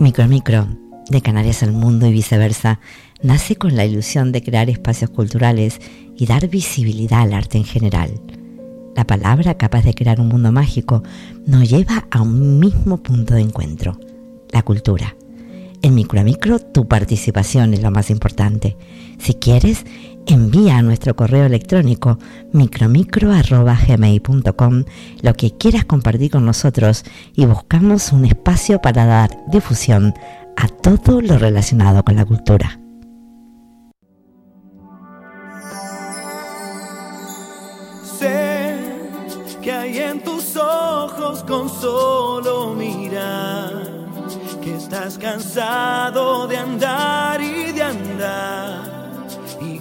Micro Micro, de Canarias al mundo y viceversa, nace con la ilusión de crear espacios culturales y dar visibilidad al arte en general. La palabra capaz de crear un mundo mágico nos lleva a un mismo punto de encuentro, la cultura. En Micro Micro tu participación es lo más importante. Si quieres, envía a nuestro correo electrónico micromicro.gmail.com lo que quieras compartir con nosotros y buscamos un espacio para dar difusión a todo lo relacionado con la cultura. Sé que hay en tus ojos con solo mirar que estás cansado de andar y de andar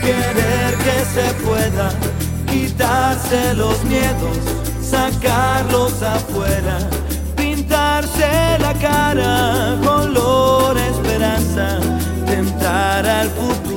querer que se pueda quitarse los miedos, sacarlos afuera, pintarse la cara, color esperanza, tentar al futuro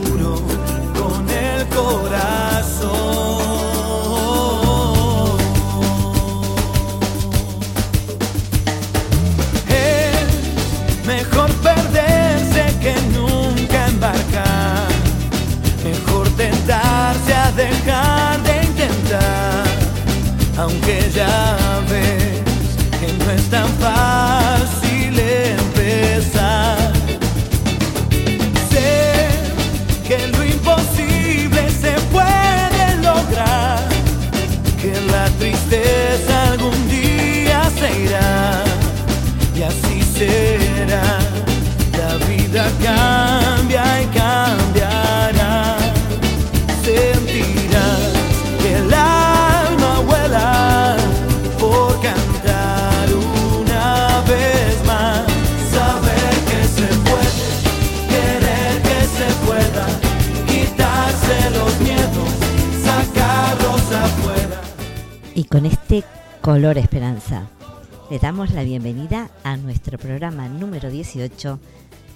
damos la bienvenida a nuestro programa número 18.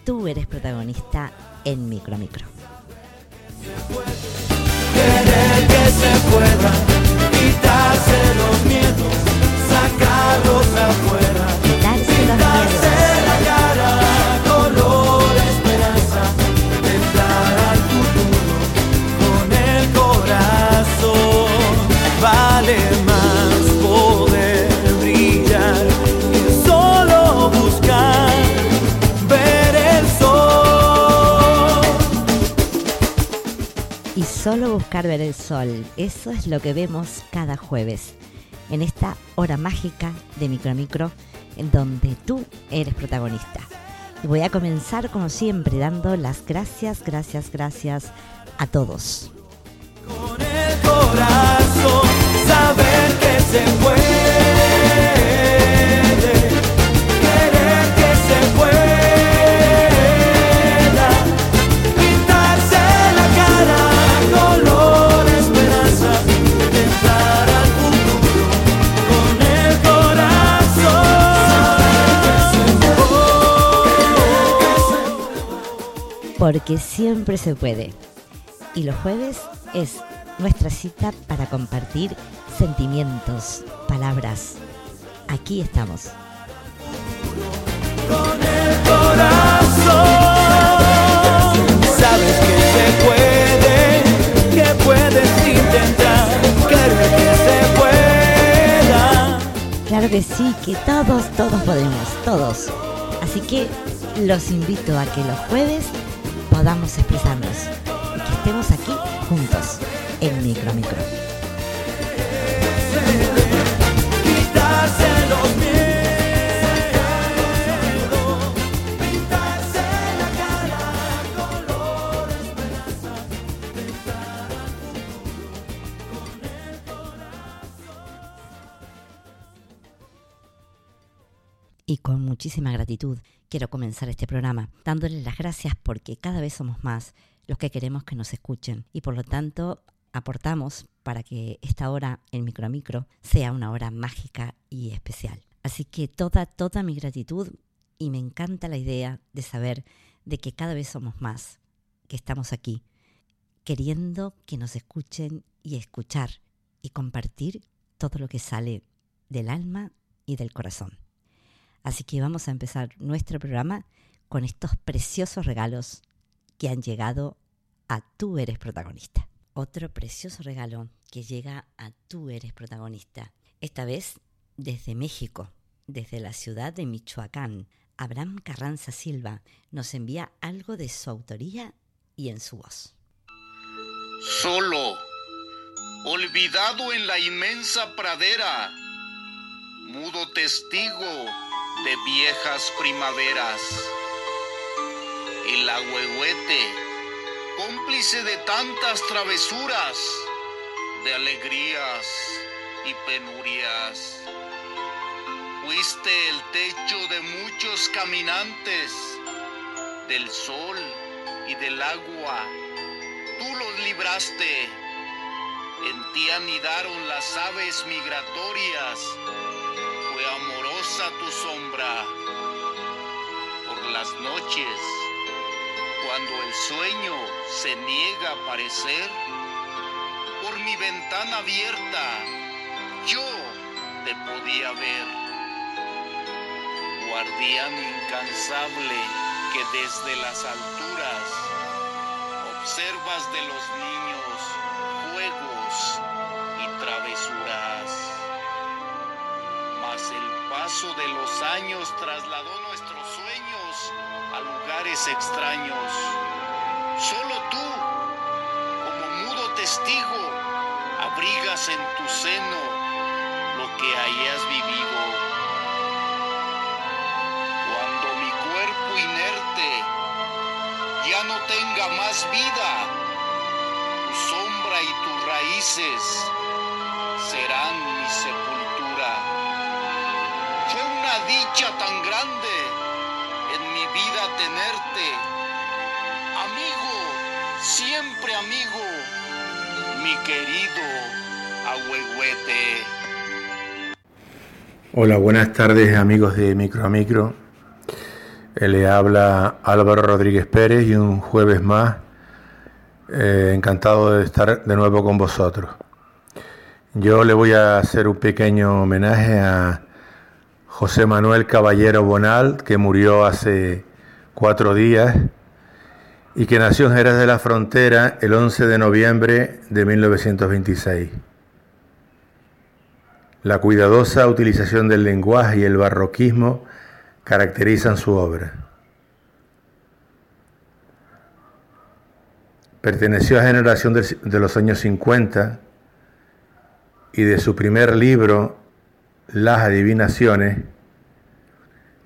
Tú eres protagonista en Micro Micro. Querer que se pueda, quitarse los miedos, sacarlos afuera, solo buscar ver el sol, eso es lo que vemos cada jueves, en esta hora mágica de Micro Micro, en donde tú eres protagonista. Y voy a comenzar como siempre dando las gracias, gracias, gracias a todos. Con el corazón, saber que se Porque siempre se puede. Y los jueves es nuestra cita para compartir sentimientos, palabras. Aquí estamos. con el corazón. Sabes que se puede, que puedes intentar, querer que se pueda. Claro que sí, que todos, todos podemos, todos. Así que los invito a que los jueves podamos expresarnos y que estemos aquí juntos en Micro Micro. Y con muchísima gratitud quiero comenzar este programa dándoles las gracias porque cada vez somos más los que queremos que nos escuchen y por lo tanto aportamos para que esta hora en micro micro sea una hora mágica y especial. Así que toda, toda mi gratitud y me encanta la idea de saber de que cada vez somos más, que estamos aquí, queriendo que nos escuchen y escuchar y compartir todo lo que sale del alma y del corazón. Así que vamos a empezar nuestro programa con estos preciosos regalos que han llegado a Tú eres protagonista. Otro precioso regalo que llega a Tú eres protagonista. Esta vez desde México, desde la ciudad de Michoacán. Abraham Carranza Silva nos envía algo de su autoría y en su voz. Solo, olvidado en la inmensa pradera, mudo testigo de viejas primaveras. El agüehuete, cómplice de tantas travesuras, de alegrías y penurias. Fuiste el techo de muchos caminantes, del sol y del agua. Tú los libraste. En ti anidaron las aves migratorias amorosa tu sombra por las noches, cuando el sueño se niega a aparecer, por mi ventana abierta yo te podía ver, guardián incansable que desde las alturas observas de los niños de los años trasladó nuestros sueños a lugares extraños. Solo tú, como mudo testigo, abrigas en tu seno lo que hayas vivido. Cuando mi cuerpo inerte ya no tenga más vida, tu sombra y tus raíces serán dicha tan grande en mi vida tenerte. Amigo, siempre amigo, mi querido Ahuehuete. Hola, buenas tardes amigos de Micro a Micro. Eh, le habla Álvaro Rodríguez Pérez y un jueves más eh, encantado de estar de nuevo con vosotros. Yo le voy a hacer un pequeño homenaje a José Manuel Caballero Bonal, que murió hace cuatro días y que nació en Jerez de la Frontera el 11 de noviembre de 1926. La cuidadosa utilización del lenguaje y el barroquismo caracterizan su obra. Perteneció a generación de los años 50 y de su primer libro, las adivinaciones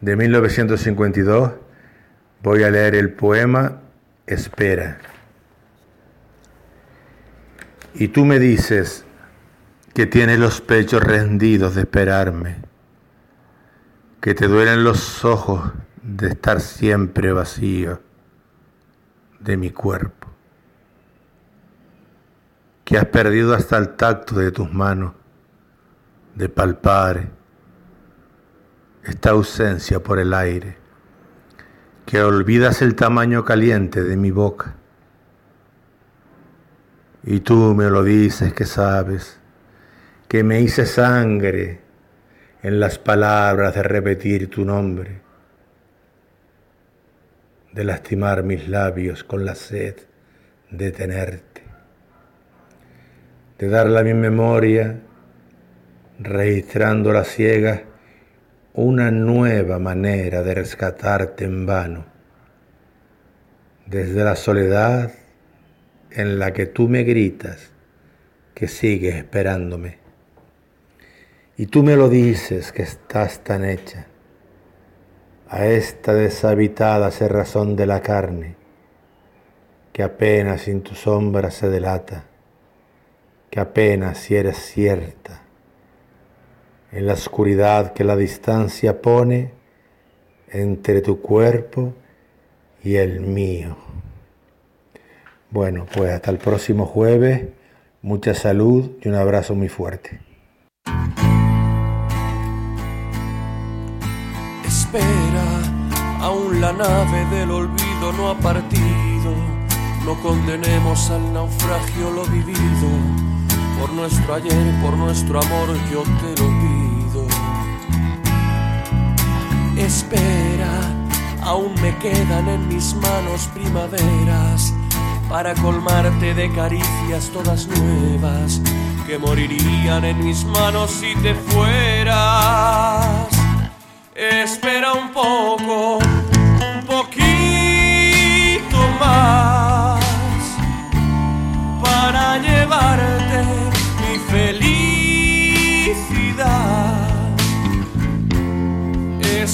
de 1952 voy a leer el poema Espera. Y tú me dices que tienes los pechos rendidos de esperarme, que te duelen los ojos de estar siempre vacío de mi cuerpo, que has perdido hasta el tacto de tus manos de palpar esta ausencia por el aire, que olvidas el tamaño caliente de mi boca. Y tú me lo dices que sabes, que me hice sangre en las palabras de repetir tu nombre, de lastimar mis labios con la sed de tenerte, de darle a mi memoria registrando la ciega una nueva manera de rescatarte en vano, desde la soledad en la que tú me gritas que sigues esperándome. Y tú me lo dices que estás tan hecha a esta deshabitada cerrazón de la carne, que apenas sin tu sombra se delata, que apenas si eres cierta en la oscuridad que la distancia pone entre tu cuerpo y el mío. Bueno, pues hasta el próximo jueves, mucha salud y un abrazo muy fuerte. Espera, aún la nave del olvido no ha partido, no condenemos al naufragio lo vivido, por nuestro ayer, por nuestro amor yo te lo pido. Espera, aún me quedan en mis manos primaveras para colmarte de caricias todas nuevas que morirían en mis manos si te fueras. Espera un poco,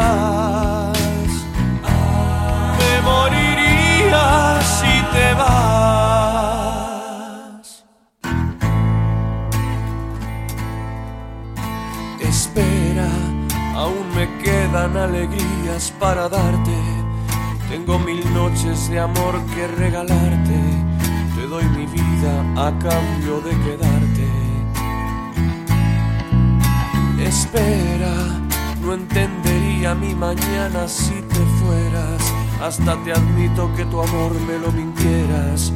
más moriría si te vas. Espera, aún me quedan alegrías para darte. Tengo mil noches de amor que regalarte. Te doy mi vida a cambio de quedarte. Espera, no entendería mi mañana si te fueras hasta te admito que tu amor me lo mintieras.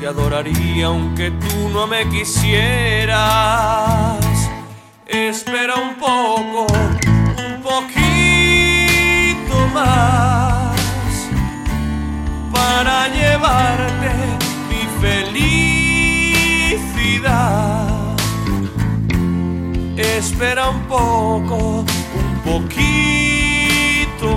Te adoraría aunque tú no me quisieras. Espera un poco, un poquito más para llevarte mi felicidad. Espera un poco, un poquito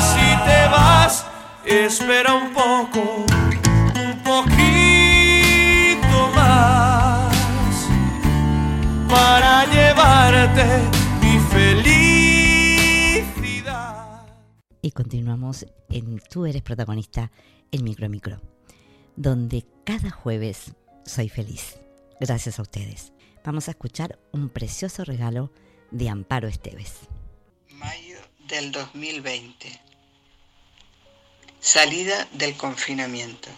si te vas espera un poco, un poquito más para llevarte mi felicidad. Y continuamos en Tú eres protagonista, el micro micro, donde cada jueves soy feliz. Gracias a ustedes. Vamos a escuchar un precioso regalo de Amparo Esteves. Del 2020 Salida del confinamiento.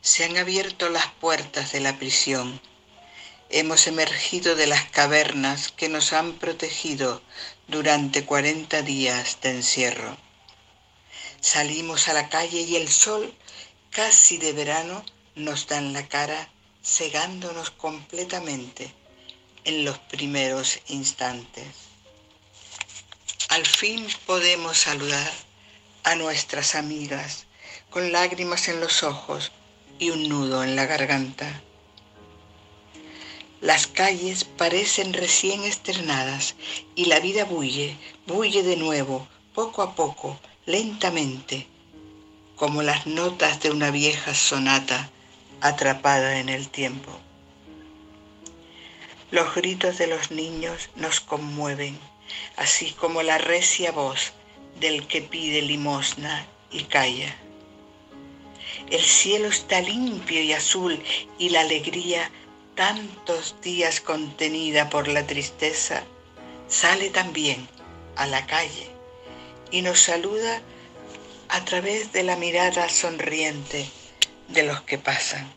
Se han abierto las puertas de la prisión. Hemos emergido de las cavernas que nos han protegido durante 40 días de encierro. Salimos a la calle y el sol, casi de verano, nos da en la cara, cegándonos completamente en los primeros instantes. Al fin podemos saludar a nuestras amigas con lágrimas en los ojos y un nudo en la garganta. Las calles parecen recién estrenadas y la vida bulle, bulle de nuevo, poco a poco, lentamente, como las notas de una vieja sonata atrapada en el tiempo. Los gritos de los niños nos conmueven, así como la recia voz del que pide limosna y calla. El cielo está limpio y azul y la alegría, tantos días contenida por la tristeza, sale también a la calle y nos saluda a través de la mirada sonriente de los que pasan.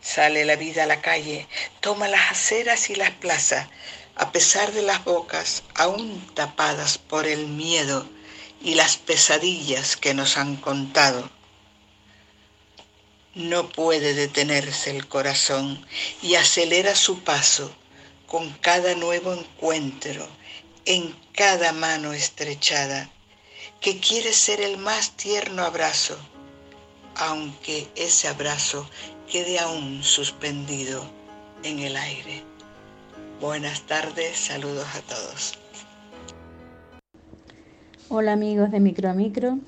Sale la vida a la calle, toma las aceras y las plazas, a pesar de las bocas aún tapadas por el miedo y las pesadillas que nos han contado. No puede detenerse el corazón y acelera su paso con cada nuevo encuentro, en cada mano estrechada, que quiere ser el más tierno abrazo, aunque ese abrazo quede aún suspendido en el aire. Buenas tardes, saludos a todos. Hola amigos de Micro a Micro,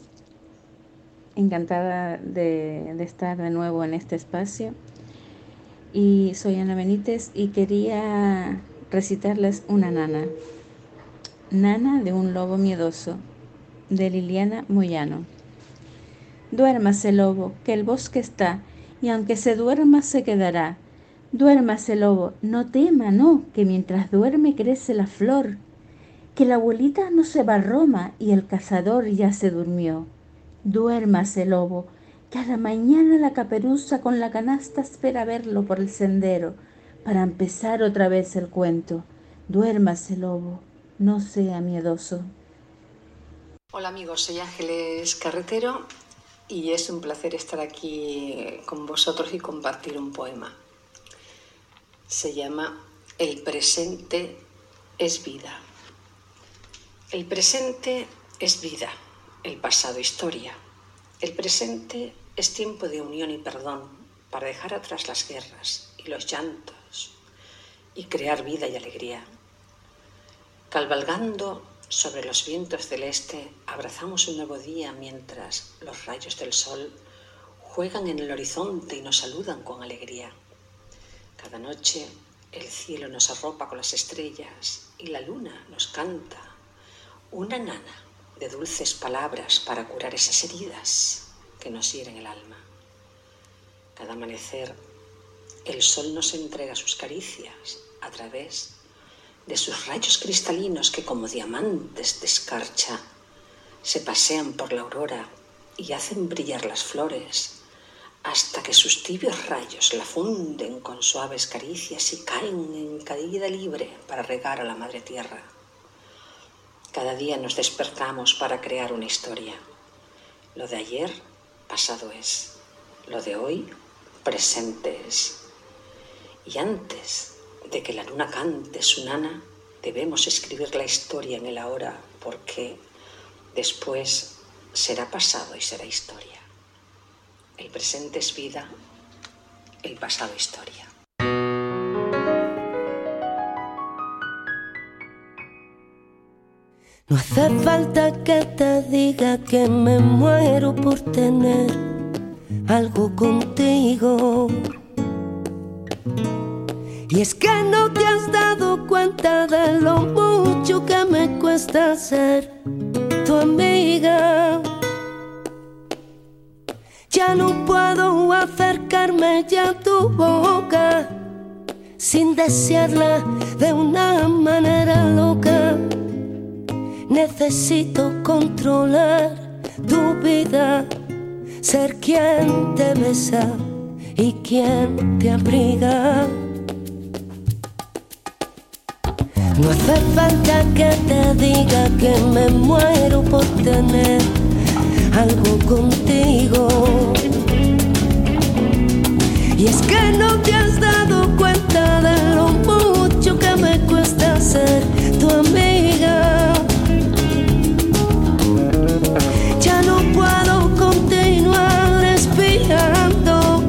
encantada de, estar de nuevo en este espacio y soy Ana Benítez y quería recitarles una nana. Nana de un lobo miedoso, de Liliana Moyano. Duérmase, lobo, que el bosque está, y aunque se duerma se quedará. Duérmase, lobo, no tema, no, que mientras duerme crece la flor. Que la abuelita no se va a Roma y el cazador ya se durmió. Duérmase, lobo, cada mañana la caperuza con la canasta espera verlo por el sendero para empezar otra vez el cuento. Duérmase, lobo, no sea miedoso. Hola amigos, soy Ángeles Carretero y es un placer estar aquí con vosotros y compartir un poema. Se llama El presente es vida. El presente es vida, el pasado historia el presente es tiempo de unión y perdón para dejar atrás las guerras y los llantos y crear vida y alegría. Cabalgando sobre los vientos del este, abrazamos un nuevo día mientras los rayos del sol juegan en el horizonte y nos saludan con alegría. Cada noche el cielo nos arropa con las estrellas y la luna nos canta una nana de dulces palabras para curar esas heridas que nos hieren el alma. Cada amanecer el sol nos entrega sus caricias a través de sus rayos cristalinos que como diamantes de escarcha se pasean por la aurora y hacen brillar las flores hasta que sus tibios rayos la funden con suaves caricias y caen en caída libre para regar a la madre tierra. Cada día nos despertamos para crear una historia. Lo de ayer, pasado es. Lo de hoy, presente es. Y antes de que la luna cante su nana, debemos escribir la historia en el ahora, porque después será pasado y será historia. El presente es vida, el pasado historia. No hace falta que te diga que me muero por tener algo contigo. Y es que no te has dado cuenta de lo mucho que me cuesta ser tu amiga. Ya no puedo acercarme ya a tu boca sin desearla de una manera loca. Necesito controlar tu vida, ser quien te besa y quien te abriga. No hace falta que te diga que me muero por tener algo contigo. Y es que no te has dado cuenta de lo mucho que me cuesta ser tu amiga. Ya no puedo continuar espiando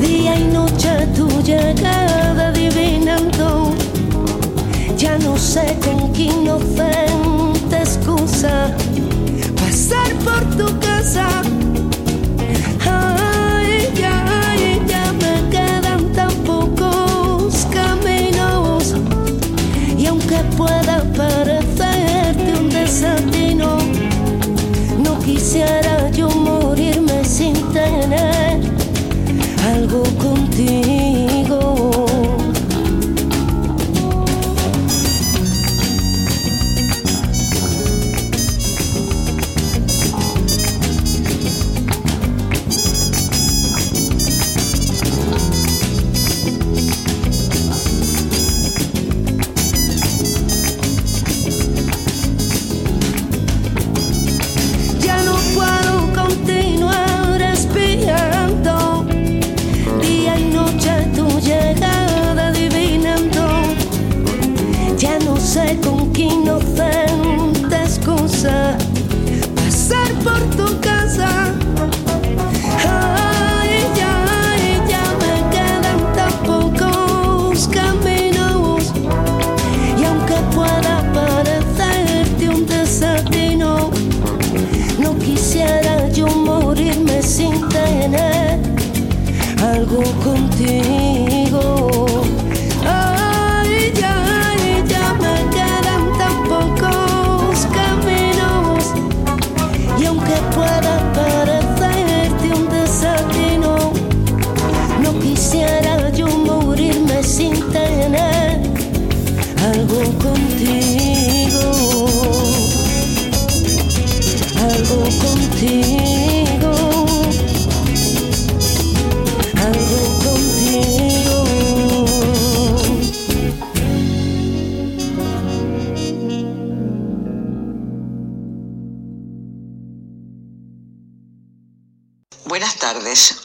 día y noche tu llegada adivinando. Ya no sé con qué inocente excusa silencio contigo.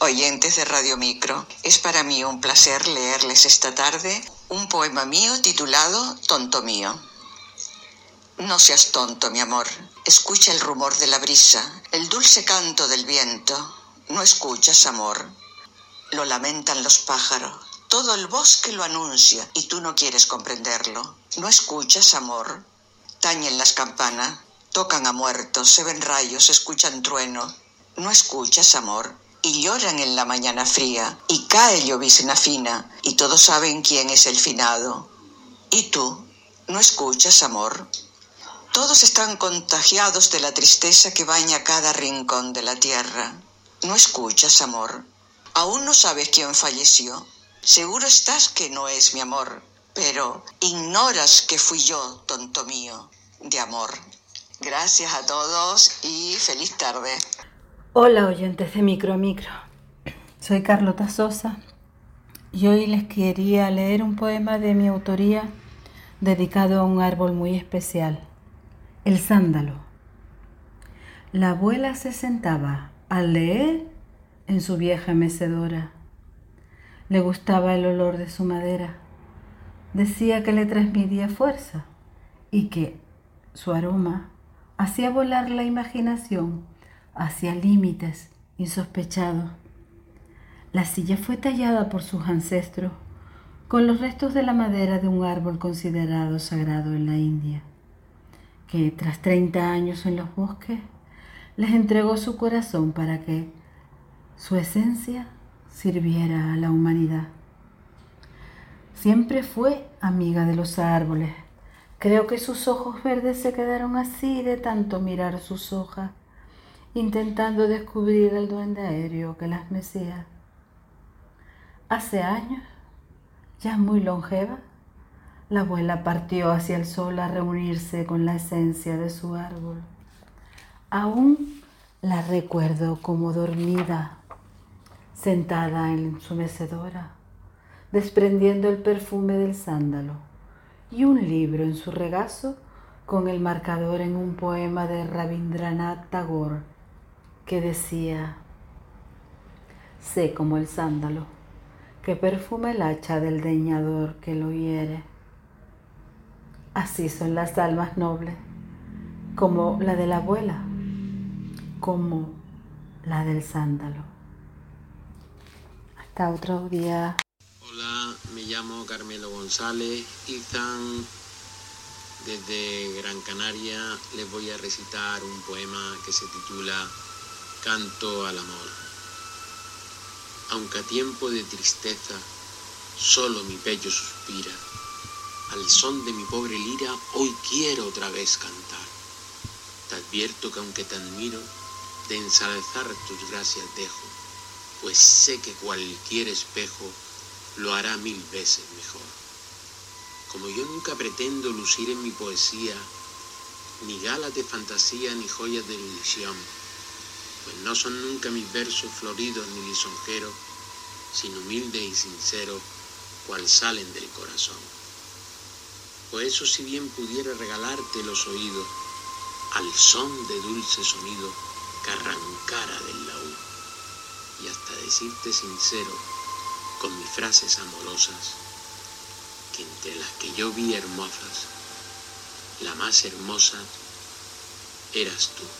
Oyentes de Radio Micro. Es para mí un placer leerles esta tarde un poema mío titulado Tonto mío. No seas tonto, mi amor. Escucha el rumor de la brisa, el dulce canto del viento. No escuchas, amor. Lo lamentan los pájaros. Todo el bosque lo anuncia y tú no quieres comprenderlo. No escuchas, amor. Tañen las campanas, tocan a muertos, se ven rayos, escuchan trueno. No escuchas, amor. Y lloran en la mañana fría, y cae llovizna fina, y todos saben quién es el finado. ¿Y tú? ¿No escuchas, amor? Todos están contagiados de la tristeza que baña cada rincón de la tierra. ¿No escuchas, amor? Aún no sabes quién falleció. Seguro estás que no es mi amor, pero ignoras que fui yo, tonto mío, de amor. Gracias a todos y feliz tarde. Hola oyentes de Micro Micro. Soy Carlota Sosa y hoy les quería leer un poema de mi autoría dedicado a un árbol muy especial, el sándalo. La abuela se sentaba a leer en su vieja mecedora. Le gustaba el olor de su madera. Decía que le transmitía fuerza y que su aroma hacía volar la imaginación hacia límites insospechados. La silla fue tallada por sus ancestros con los restos de la madera de un árbol considerado sagrado en la India, que tras 30 años en los bosques les entregó su corazón para que su esencia sirviera a la humanidad. Siempre fue amiga de los árboles. Creo que sus ojos verdes se quedaron así de tanto mirar sus hojas intentando descubrir el duende aéreo que las mecía. Hace años, ya muy longeva, la abuela partió hacia el sol a reunirse con la esencia de su árbol. Aún la recuerdo como dormida, sentada en su mecedora, desprendiendo el perfume del sándalo y un libro en su regazo con el marcador en un poema de Rabindranath Tagore que decía, sé como el sándalo, que perfuma el hacha del deñador que lo hiere. Así son las almas nobles, como la de la abuela, como la del sándalo. Hasta otro día. Hola, me llamo Carmelo González Izan. Desde Gran Canaria les voy a recitar un poema que se titula canto al amor. Aunque a tiempo de tristeza solo mi pecho suspira, al son de mi pobre lira hoy quiero otra vez cantar. Te advierto que aunque te admiro, de ensalzar tus gracias dejo, pues sé que cualquier espejo lo hará mil veces mejor. Como yo nunca pretendo lucir en mi poesía ni galas de fantasía ni joyas de ilusión, pues no son nunca mis versos floridos ni lisonjeros, sino humildes y sinceros, cual salen del corazón. Pues eso si bien pudiera regalarte los oídos, al son de dulce sonido que arrancara del laúd, y hasta decirte sincero, con mis frases amorosas, que entre las que yo vi hermosas, la más hermosa eras tú.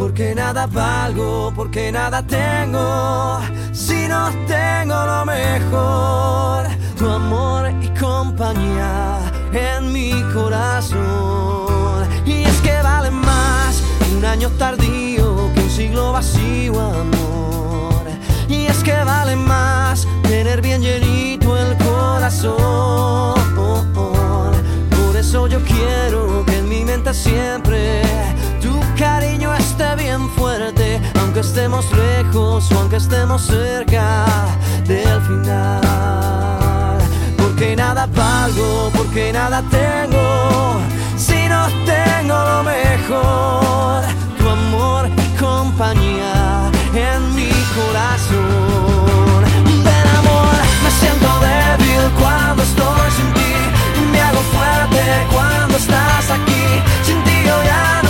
Porque nada valgo, porque nada tengo, si no tengo lo mejor, tu amor y compañía en mi corazón. Y es que vale más un año tardío que un siglo vacío, amor. Y es que vale más tener bien llenito estemos lejos o aunque estemos cerca del final. Porque nada valgo, porque nada tengo, si no tengo lo mejor, tu amor y compañía en mi corazón. Del amor me siento débil cuando estoy sin ti, me hago fuerte cuando estás aquí. Sin ti yo ya no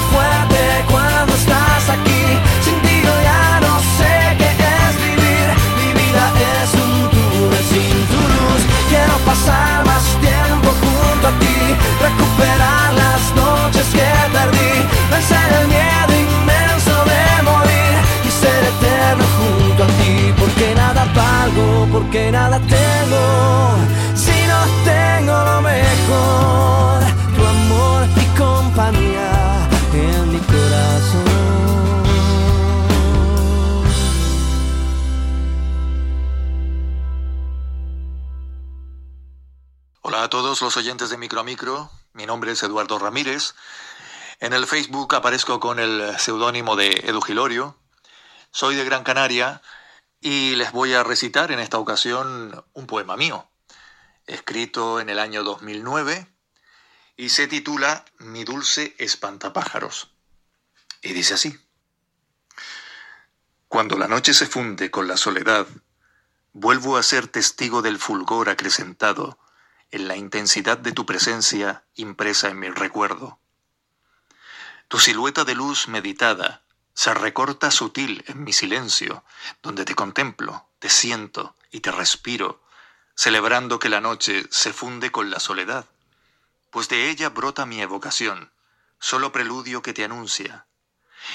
fuerte Oyentes de Micro a Micro. Mi nombre es Eduardo Ramírez. En el Facebook aparezco con el seudónimo de Edu Gilorio. Soy de Gran Canaria y les voy a recitar en esta ocasión un poema mío, escrito en el año 2009 y se titula Mi dulce espantapájaros. Y dice así. Cuando la noche se funde con la soledad, vuelvo a ser testigo del fulgor acrecentado en la intensidad de tu presencia impresa en mi recuerdo. Tu silueta de luz meditada se recorta sutil en mi silencio, donde te contemplo, te siento y te respiro, celebrando que la noche se funde con la soledad, pues de ella brota mi evocación, solo preludio que te anuncia.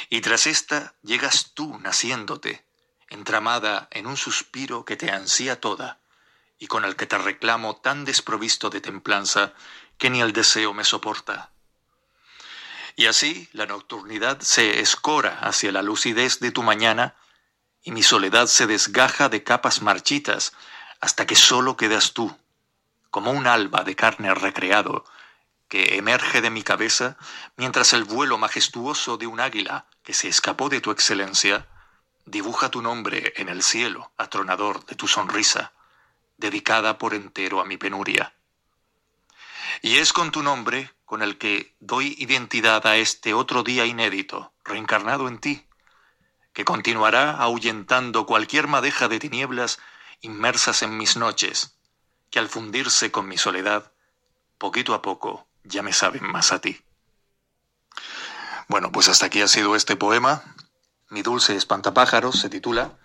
Y tras esta llegas tú naciéndote, entramada en un suspiro que te ansía toda, y con el que te reclamo tan desprovisto de templanza que ni el deseo me soporta. Y así la nocturnidad se escora hacia la lucidez de tu mañana, y mi soledad se desgaja de capas marchitas hasta que solo quedas tú, como un alba de carne recreado, que emerge de mi cabeza mientras el vuelo majestuoso de un águila que se escapó de tu excelencia dibuja tu nombre en el cielo atronador de tu sonrisa, dedicada por entero a mi penuria. Y es con tu nombre con el que doy identidad a este otro día inédito, reencarnado en ti, que continuará ahuyentando cualquier madeja de tinieblas inmersas en mis noches, que al fundirse con mi soledad, poquito a poco ya me saben más a ti. Bueno, pues hasta aquí ha sido este poema. Mi dulce espantapájaros se titula.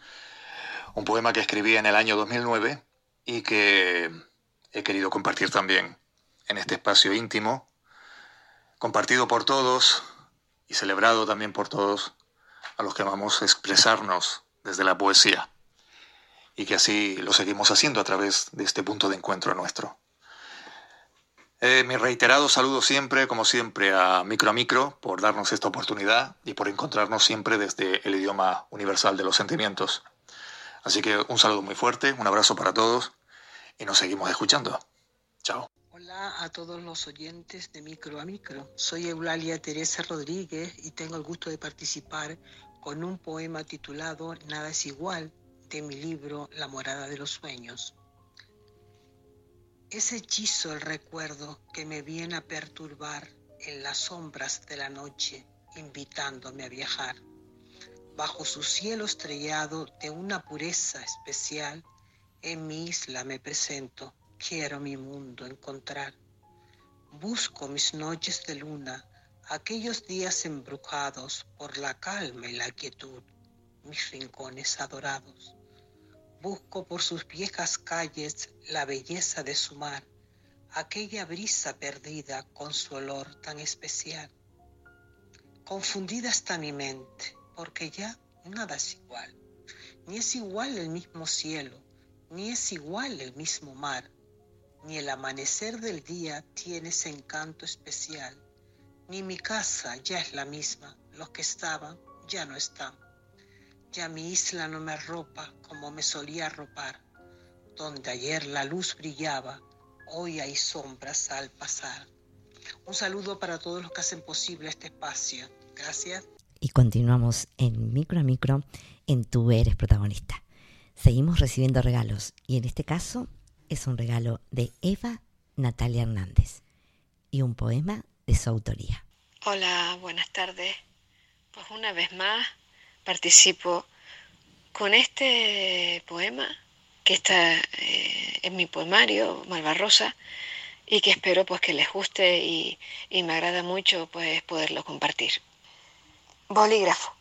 Un poema que escribí en el año 2009 y que he querido compartir también en este espacio íntimo, compartido por todos y celebrado también por todos a los que vamos a expresarnos desde la poesía y que así lo seguimos haciendo a través de este punto de encuentro nuestro. Eh, mi reiterado saludo siempre, como siempre, a Micro a Micro por darnos esta oportunidad y por encontrarnos siempre desde el idioma universal de los sentimientos. Así que un saludo muy fuerte, un abrazo para todos y nos seguimos escuchando. Chao. Hola a todos los oyentes de Micro a Micro. Soy Eulalia Teresa Rodríguez y tengo el gusto de participar con un poema titulado Nada es igual de mi libro La morada de los sueños. Es hechizo el recuerdo que me viene a perturbar en las sombras de la noche, invitándome a viajar. Bajo su cielo estrellado de una pureza especial, en mi isla me presento, quiero mi mundo encontrar. Busco mis noches de luna, aquellos días embrujados por la calma y la quietud, mis rincones adorados. Busco por sus viejas calles la belleza de su mar, aquella brisa perdida con su olor tan especial. Confundida está mi mente, porque ya nada es igual. Ni es igual el mismo cielo, ni es igual el mismo mar, ni el amanecer del día tiene ese encanto especial, ni mi casa ya es la misma, los que estaban ya no están. Ya mi isla no me arropa como me solía arropar. Donde ayer la luz brillaba, hoy hay sombras al pasar. Un saludo para todos los que hacen posible este espacio. Gracias. Y continuamos en micro a micro en Tú eres protagonista. Seguimos recibiendo regalos y en este caso es un regalo de Eva Natalia Hernández y un poema de su autoría. Hola, buenas tardes. Pues una vez más participo con este poema que está eh, en mi poemario Malvarrosa y que espero pues que les guste y, y me agrada mucho pues poderlo compartir. Bolígrafo.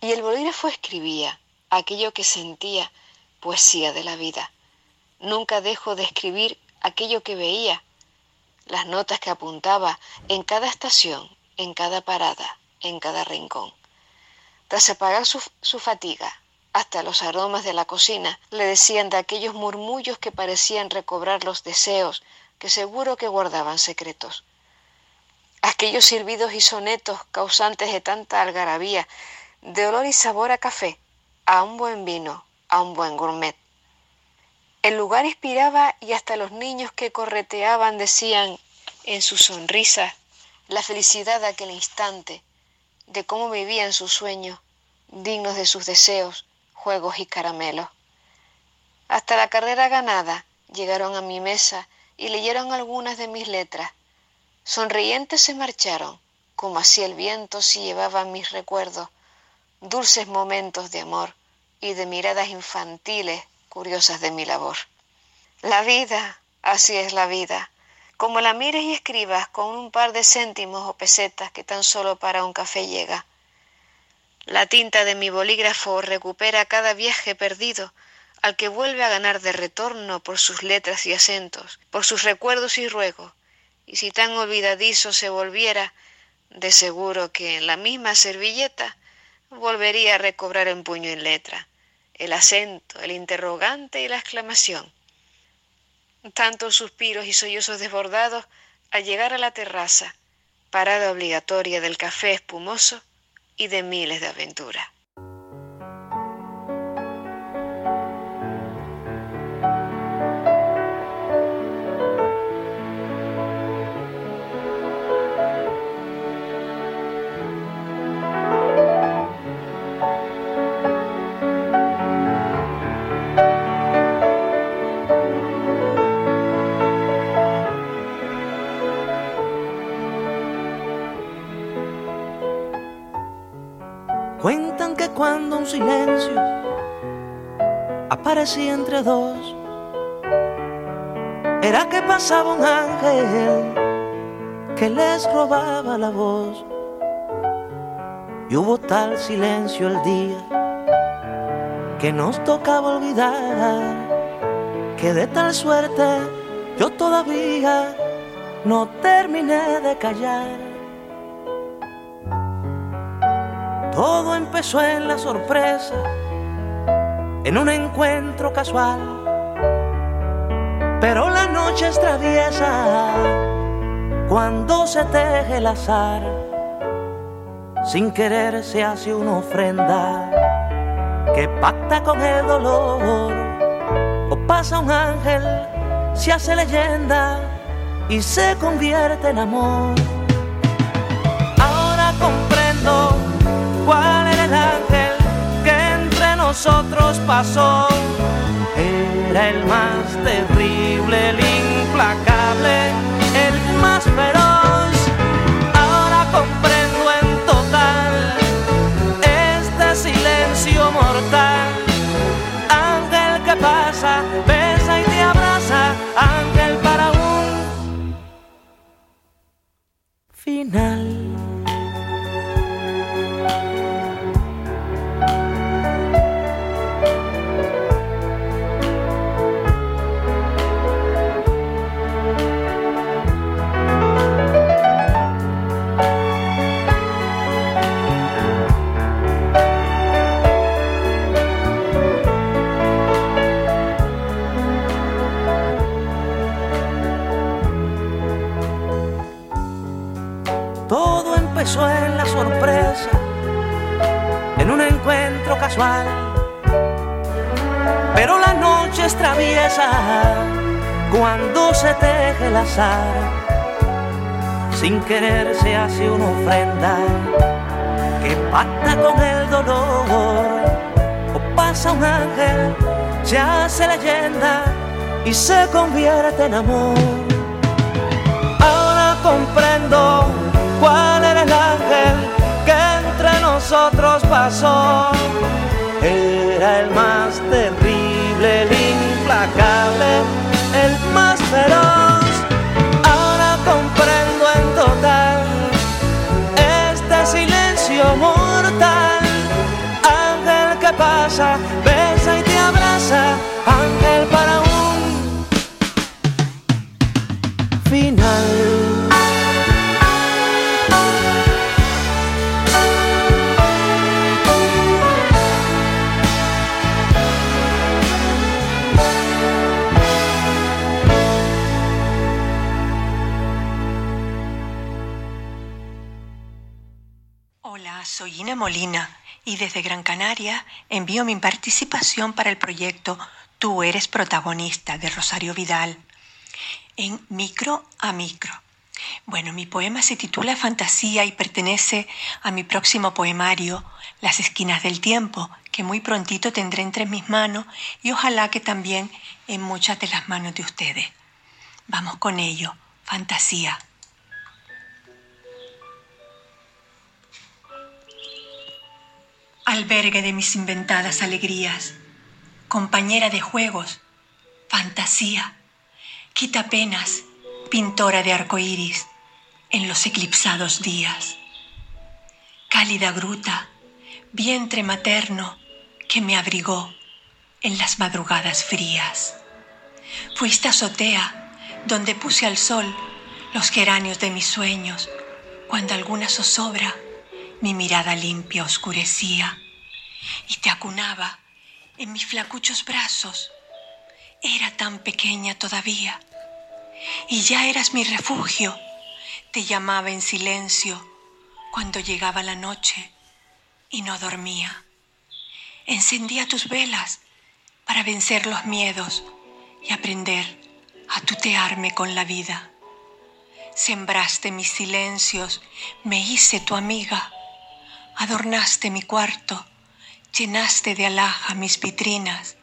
Y el bolígrafo escribía aquello que sentía, poesía de la vida. Nunca dejo de escribir aquello que veía, las notas que apuntaba en cada estación, en cada parada, en cada rincón. Tras apagar su, fatiga, hasta los aromas de la cocina le decían de aquellos murmullos que parecían recobrar los deseos que seguro que guardaban secretos. Aquellos silbidos y sonetos causantes de tanta algarabía, de olor y sabor a café, a un buen vino, a un buen gourmet. El lugar inspiraba y hasta los niños que correteaban decían en su sonrisa la felicidad de aquel instante, de cómo vivían sus sueños, dignos de sus deseos, juegos y caramelos. Hasta la carrera ganada llegaron a mi mesa y leyeron algunas de mis letras. Sonrientes se marcharon, como así el viento se llevaba mis recuerdos, dulces momentos de amor y de miradas infantiles curiosas de mi labor. La vida, así es la vida, como la mires y escribas con un par de céntimos o pesetas que tan solo para un café llega. La tinta de mi bolígrafo recupera cada viaje perdido, al que vuelve a ganar de retorno por sus letras y acentos, por sus recuerdos y ruegos, y si tan olvidadizo se volviera, de seguro que en la misma servilleta volvería a recobrar en puño y letra el acento, el interrogante y la exclamación tantos suspiros y sollozos desbordados al llegar a la terraza, parada obligatoria del café espumoso y de miles de aventuras. Cuando un silencio aparecía entre dos, era que pasaba un ángel que les robaba la voz. Y hubo tal silencio el día que nos tocaba olvidar que de tal suerte yo todavía no terminé de callar. Todo empezó en la sorpresa, en un encuentro casual. Pero la noche es traviesa cuando se teje el azar. Sin querer se hace una ofrenda que pacta con el dolor. O pasa un ángel, se hace leyenda y se convierte en amor. Nosotros pasó. Era el más terrible, el implacable, el más feroz. Ahora comprendo en total este silencio mortal. Ángel que pasa, besa y te abraza, ángel para un final. Empezó en la sorpresa, en un encuentro casual. Pero la noche es traviesa cuando se teje el azar. Sin querer se hace una ofrenda que pacta con el dolor. O pasa un ángel, se hace leyenda y se convierte en amor. Ahora comprendo cuál era el ángel que entre nosotros pasó. Era el más terrible, el implacable, el más feroz. Ahora comprendo en total este silencio mortal. Ángel que pasa, Y desde Gran Canaria envío mi participación para el proyecto Tú eres protagonista de Rosario Vidal en Micro a Micro. Bueno, mi poema se titula Fantasía y pertenece a mi próximo poemario, Las Esquinas del Tiempo, que muy prontito tendré entre mis manos y ojalá que también en muchas de las manos de ustedes. Vamos con ello, Fantasía. Albergue de mis inventadas alegrías, compañera de juegos, fantasía, quita penas, pintora de arcoíris en los eclipsados días. Cálida gruta, vientre materno que me abrigó en las madrugadas frías. Fuiste azotea donde puse al sol los geranios de mis sueños, cuando alguna zozobra mi mirada limpia oscurecía y te acunaba en mis flacuchos brazos. Era tan pequeña todavía y ya eras mi refugio. Te llamaba en silencio cuando llegaba la noche y no dormía. Encendía tus velas para vencer los miedos y aprender a tutearme con la vida. Sembraste mis silencios, me hice tu amiga adornaste mi cuarto, llenaste de alhaja mis vitrinas,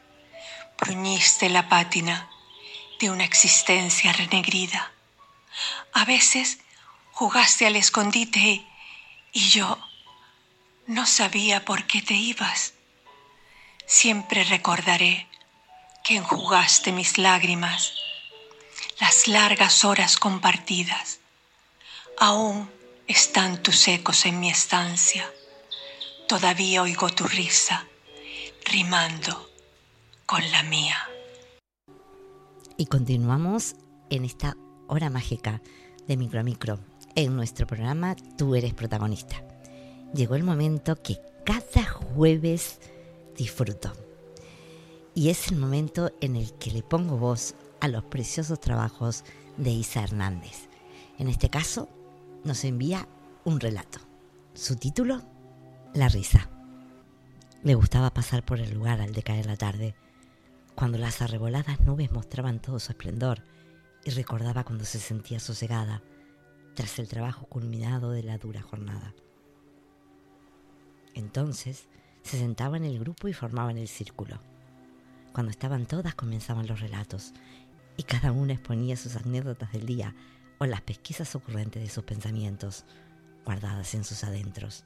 bruñiste la pátina de una existencia renegrida. A veces jugaste al escondite y yo no sabía por qué te ibas. Siempre recordaré que enjugaste mis lágrimas, las largas horas compartidas. Aún están tus ecos en mi estancia todavía oigo tu risa rimando con la mía. Y continuamos en esta hora mágica de Micro a Micro. En nuestro programa Tú eres protagonista. Llegó el momento que cada jueves disfruto. Y es el momento en el que le pongo voz a los preciosos trabajos de Isa Hernández. En este caso, nos envía un relato. Su título, La risa. Le gustaba pasar por el lugar al decaer la tarde cuando las arreboladas nubes mostraban todo su esplendor y recordaba cuando se sentía sosegada tras el trabajo culminado de la dura jornada. Entonces se sentaba en el grupo y formaban el círculo. Cuando estaban todas comenzaban los relatos y cada una exponía sus anécdotas del día o las pesquisas ocurrentes de sus pensamientos guardadas en sus adentros.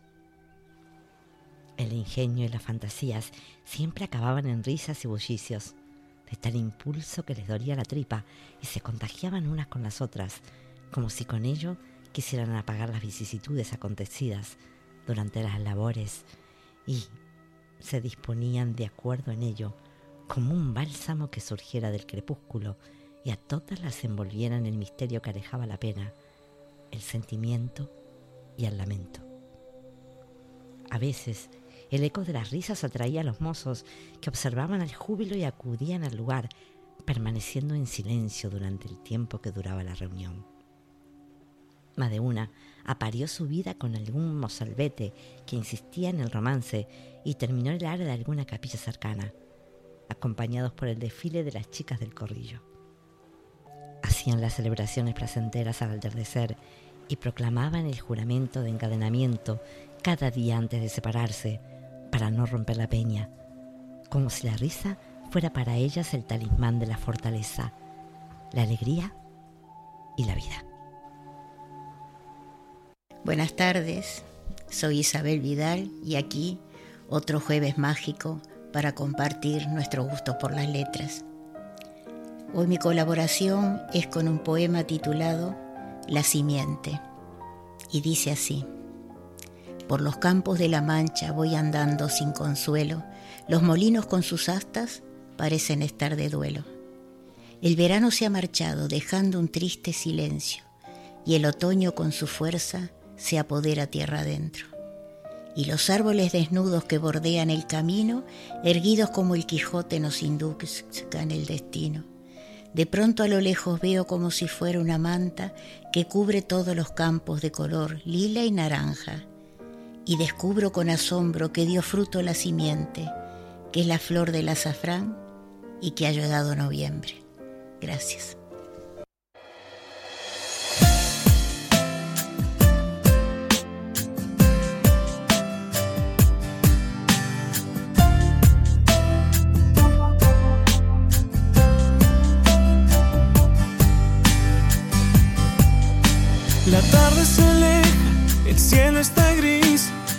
El ingenio y las fantasías siempre acababan en risas y bullicios de tal impulso que les dolía la tripa y se contagiaban unas con las otras, como si con ello quisieran apagar las vicisitudes acontecidas durante las labores y se disponían de acuerdo en ello como un bálsamo que surgiera del crepúsculo y a todas las envolviera en el misterio que alejaba la pena, el sentimiento y el lamento. A veces el eco de las risas atraía a los mozos que observaban el júbilo y acudían al lugar, permaneciendo en silencio durante el tiempo que duraba la reunión. Más de una aparió su vida con algún mozalbete que insistía en el romance y terminó el área de alguna capilla cercana, acompañados por el desfile de las chicas del corrillo. Hacían las celebraciones placenteras al atardecer y proclamaban el juramento de encadenamiento cada día antes de separarse, para no romper la peña, como si la risa fuera para ellas el talismán de la fortaleza, la alegría y la vida. Buenas tardes, soy Isabel Vidal y aquí otro jueves mágico para compartir nuestro gusto por las letras. Hoy mi colaboración es con un poema titulado La simiente y dice así. Por los campos de la Mancha voy andando sin consuelo, los molinos con sus astas parecen estar de duelo. El verano se ha marchado dejando un triste silencio y el otoño con su fuerza se apodera tierra adentro. Y los árboles desnudos que bordean el camino, erguidos como el Quijote, nos induzcan el destino. De pronto a lo lejos veo como si fuera una manta que cubre todos los campos de color lila y naranja y descubro con asombro que dio fruto la simiente, que es la flor del azafrán y que ha ayudado noviembre. Gracias. La tarde se aleja, el cielo está gris,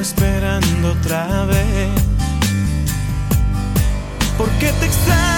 Esperando otra vez. ¿Por qué te extraño?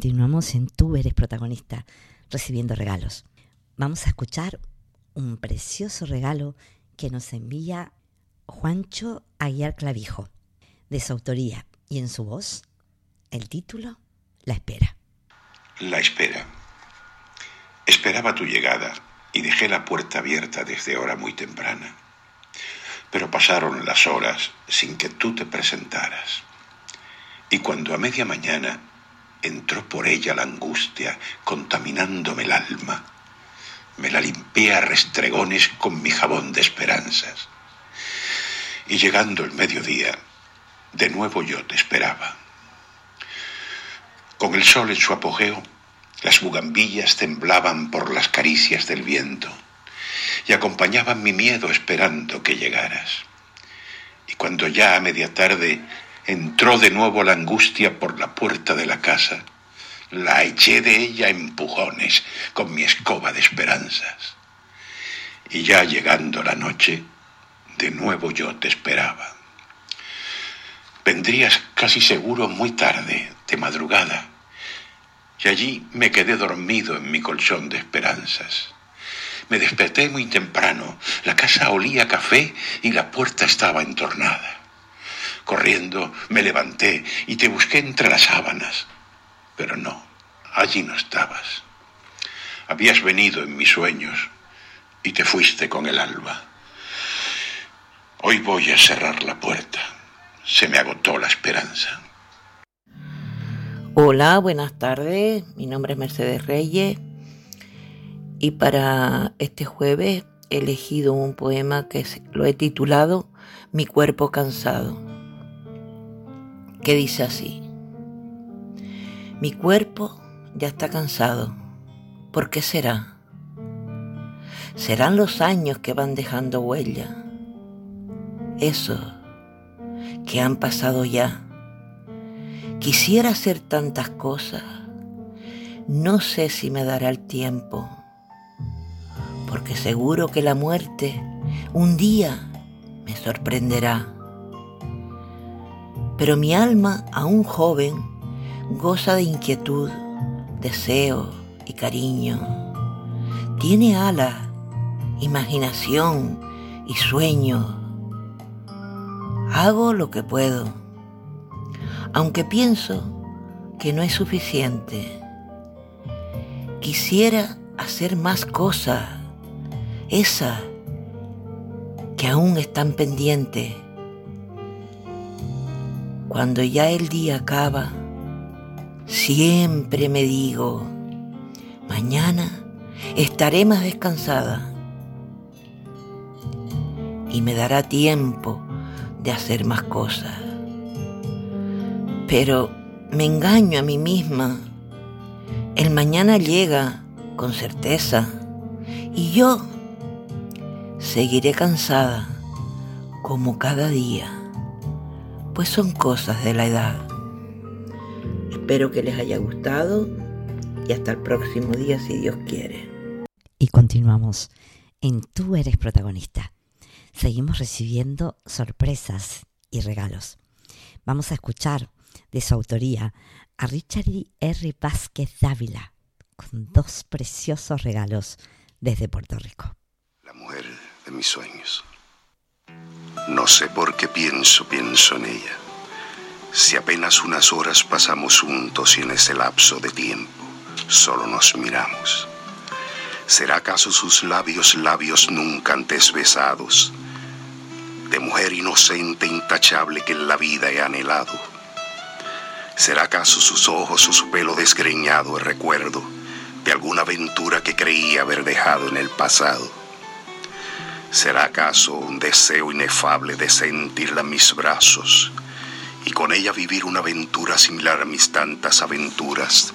Continuamos en Tú eres protagonista, recibiendo regalos. Vamos a escuchar un precioso regalo que nos envía Juancho Aguiar Clavijo, de su autoría y en su voz, el título, La espera. La espera. Esperaba tu llegada y dejé la puerta abierta desde hora muy temprana. Pero pasaron las horas sin que tú te presentaras. Y cuando a media mañana entró por ella la angustia, contaminándome el alma, me la limpié a restregones con mi jabón de esperanzas. Y llegando el mediodía, de nuevo yo te esperaba. Con el sol en su apogeo, las bugambillas temblaban por las caricias del viento y acompañaban mi miedo esperando que llegaras. Y cuando ya a media tarde entró de nuevo la angustia por la puerta de la casa, la eché de ella empujones con mi escoba de esperanzas. Y ya llegando la noche, de nuevo yo te esperaba. Vendrías casi seguro muy tarde, de madrugada, y allí me quedé dormido en mi colchón de esperanzas. Me desperté muy temprano, la casa olía a café y la puerta estaba entornada. Corriendo me levanté y te busqué entre las sábanas, pero no, allí no estabas. Habías venido en mis sueños y te fuiste con el alba. Hoy voy a cerrar la puerta. Se me agotó la esperanza. Hola, buenas tardes. Mi nombre es Mercedes Reyes y para este jueves he elegido un poema que lo he titulado Mi cuerpo cansado, que dice así. Mi cuerpo ya está cansado. ¿Por qué será? Serán los años que van dejando huella. Esos que han pasado ya. Quisiera hacer tantas cosas. No sé si me dará el tiempo. Porque seguro que la muerte un día me sorprenderá. Pero mi alma, aún joven, goza de inquietud, deseo y cariño. Tiene alas, imaginación y sueño. Hago lo que puedo, aunque pienso que no es suficiente. Quisiera hacer más cosas, esas que aún están pendientes. Cuando ya el día acaba, siempre me digo, mañana estaré más descansada y me dará tiempo de hacer más cosas. Pero me engaño a mí misma. El mañana llega con certeza y yo seguiré cansada como cada día, pues son cosas de la edad. Espero que les haya gustado y hasta el próximo día si Dios quiere. Y continuamos en Tú eres protagonista. Seguimos recibiendo sorpresas y regalos. Vamos a escuchar de su autoría a Richard R. Vázquez Dávila con dos preciosos regalos desde Puerto Rico. La mujer de mis sueños. No sé por qué pienso, pienso en ella. Si apenas unas horas pasamos juntos y en ese lapso de tiempo solo nos miramos. ¿Será acaso sus labios labios nunca antes besados? De mujer inocente, intachable que en la vida he anhelado. ¿Será acaso sus ojos o su pelo desgreñado el recuerdo de alguna aventura que creía haber dejado en el pasado? ¿Será acaso un deseo inefable de sentirla en mis brazos y con ella vivir una aventura similar a mis tantas aventuras?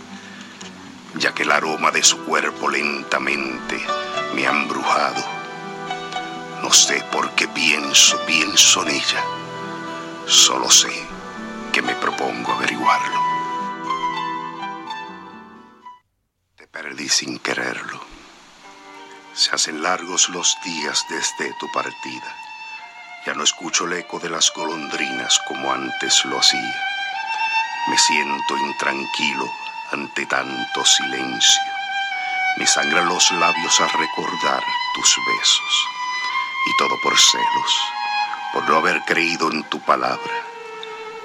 ya que el aroma de su cuerpo lentamente me ha embrujado. No sé por qué pienso, pienso en ella. Solo sé que me propongo averiguarlo. Te perdí sin quererlo. Se hacen largos los días desde tu partida. Ya no escucho el eco de las golondrinas como antes lo hacía. Me siento intranquilo ante tanto silencio. Me sangran los labios a recordar tus besos. Y todo por celos, por no haber creído en tu palabra.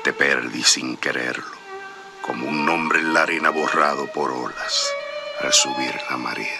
Te perdí sin quererlo, como un nombre en la arena borrado por olas al subir la marea.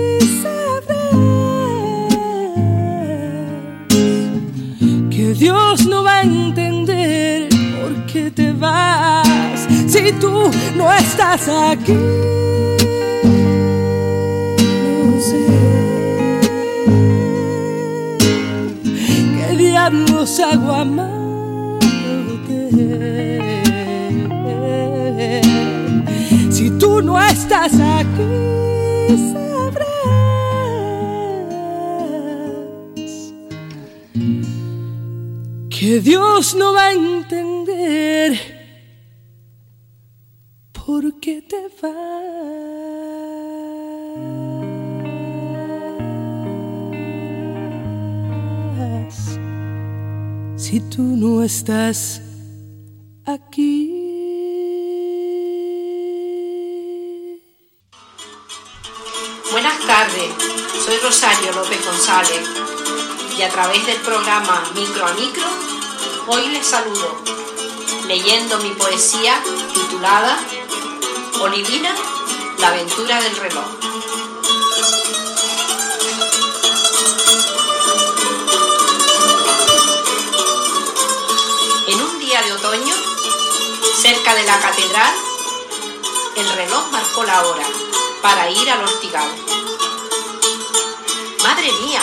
Dios no va a entender por qué te vas. Si tú no estás aquí, no sé qué diablos hago amándote. Si tú no estás aquí, que Dios no va a entender por qué te vas si tú no estás aquí. Buenas tardes, soy Rosario López González y a través del programa Micro a Micro, hoy les saludo leyendo mi poesía titulada Olivina, la aventura del reloj. En un día de otoño, cerca de la catedral, el reloj marcó la hora para ir al hostigal. Madre mía,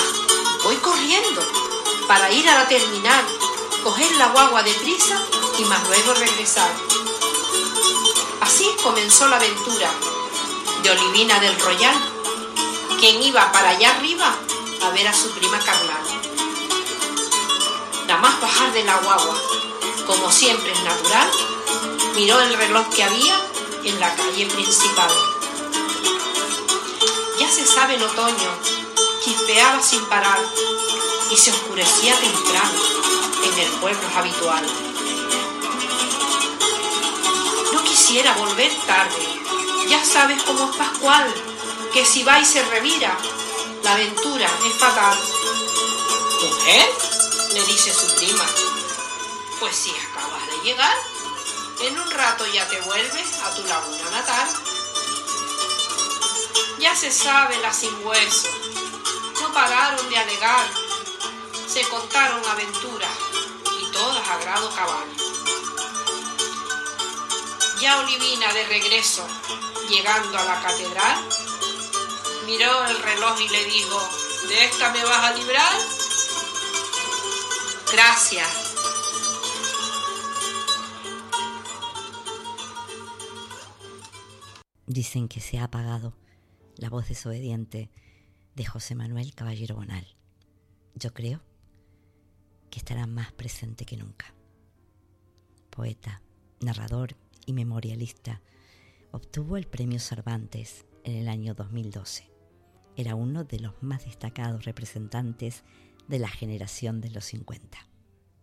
voy corriendo para ir a la terminal, coger la guagua deprisa y más luego regresar. Así comenzó la aventura de Olivina del Royal, quien iba para allá arriba a ver a su prima Carlana. Nada más bajar de la guagua, como siempre es natural, miró el reloj que había en la calle principal. Ya se sabe el otoño, chispeaba sin parar y se oscurecía temprano en el pueblo habitual. No quisiera volver tarde, ya sabes cómo es Pascual, que si va y se revira, la aventura es fatal. ¿Mujer? le dice su prima. Pues si acabas de llegar, en un rato ya te vuelves a tu laguna natal. Ya se sabe la sin hueso, pararon de alegar, se contaron aventuras y todas a grado cabal. Ya Olivina de regreso, llegando a la catedral, miró el reloj y le dijo, ¿de esta me vas a librar? Gracias. Dicen que se ha apagado la voz desobediente de José Manuel Caballero Bonal. Yo creo que estará más presente que nunca. Poeta, narrador y memorialista, obtuvo el premio Cervantes en el año 2012. Era uno de los más destacados representantes de la generación de los 50.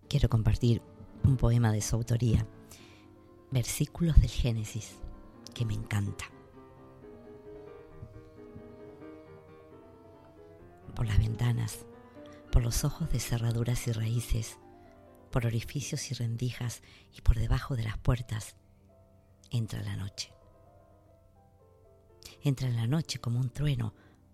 Quiero compartir un poema de su autoría, Versículos del Génesis, que me encanta. Por las ventanas, por los ojos de cerraduras y raíces, por orificios y rendijas y por debajo de las puertas, entra la noche. Entra en la noche como un trueno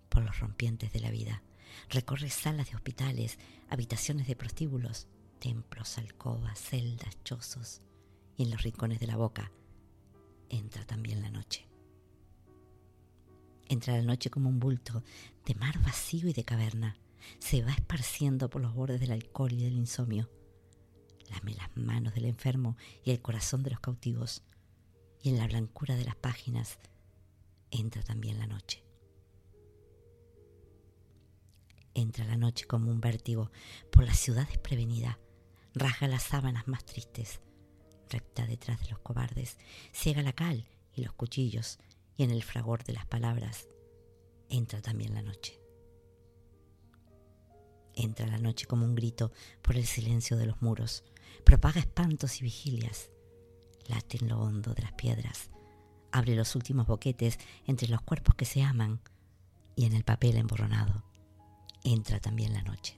por los rompientes de la vida. Recorre salas de hospitales, habitaciones de prostíbulos, templos, alcobas, celdas, chozos, y en los rincones de la boca entra también la noche. Entra la noche como un bulto de mar vacío y de caverna. Se va esparciendo por los bordes del alcohol y del insomnio. Lame las manos del enfermo y el corazón de los cautivos. Y en la blancura de las páginas entra también la noche. Entra la noche como un vértigo por la ciudad desprevenida. Raja las sábanas más tristes. Repta detrás de los cobardes. Ciega la cal y los cuchillos y en el fragor de las palabras entra también la noche. Entra la noche como un grito por el silencio de los muros, propaga espantos y vigilias, late en lo hondo de las piedras, abre los últimos boquetes entre los cuerpos que se aman y en el papel emborronado entra también la noche.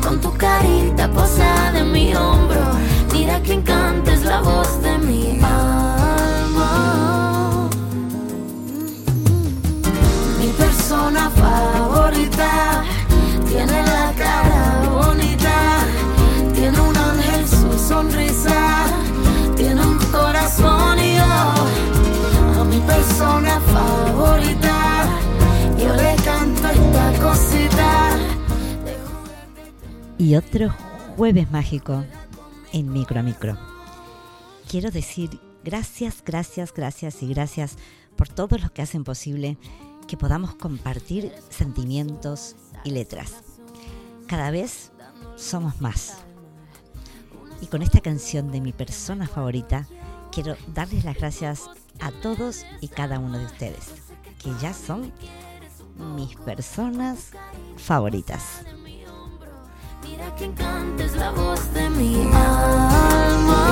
con tu carita posada en mi hombro. Mira que encanta es la voz de mi alma. Mi persona favorita tiene la cara bonita, tiene un ángel su sonrisa, tiene un corazón y yo a mi persona favorita yo le canto esta cosita otro jueves mágico en Micro a Micro. Quiero decir gracias, gracias, gracias y gracias por todos los que hacen posible que podamos compartir sentimientos y letras. Cada vez somos más. Y con esta canción de mi persona favorita, quiero darles las gracias a todos y cada uno de ustedes, que ya son mis personas favoritas. Mira que cantes la voz de mi alma.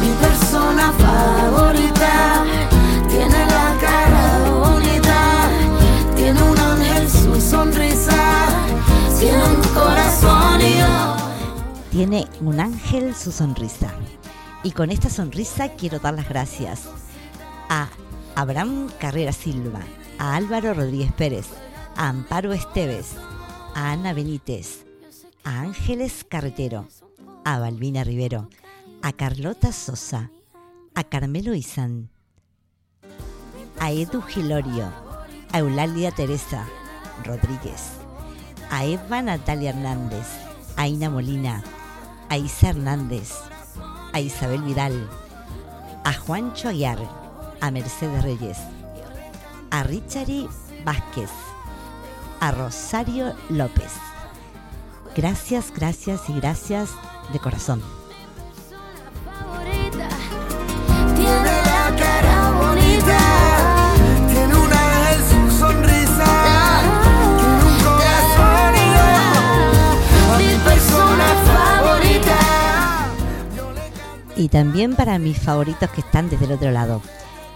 Mi persona favorita tiene la cara bonita, tiene un ángel su sonrisa, tiene un corazón y yo. Tiene un ángel su sonrisa. Y con esta sonrisa quiero dar las gracias a Abraham Carrera Silva, a Álvaro Rodríguez Pérez, a Amparo Esteves, a Ana Benítez, a Ángeles Carretero, a Balbina Rivero, a Carlota Sosa, a Carmelo Izán, a Edu Gilorio, a Eulalia Teresa Rodríguez, a Eva Natalia Hernández, a Ina Molina, a Isa Hernández, a Isabel Vidal, a Juancho Aguiar, a Mercedes Reyes, a Richary Vázquez, a Rosario López. Gracias, gracias y gracias de corazón. Tiene la cara bonita, tiene un ángel su sonrisa, tiene un corazón y yo, mi persona favorita. Y también para mis favoritos que están desde el otro lado,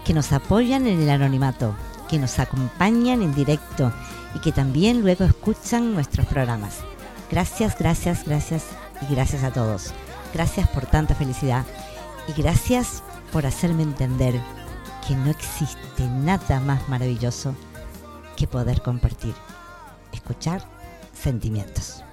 que nos apoyan en el anonimato, que nos acompañan en directo y que también luego escuchan nuestros programas. Gracias, gracias, gracias y gracias a todos. Gracias por tanta felicidad y gracias por hacerme entender que no existe nada más maravilloso que poder compartir, escuchar sentimientos.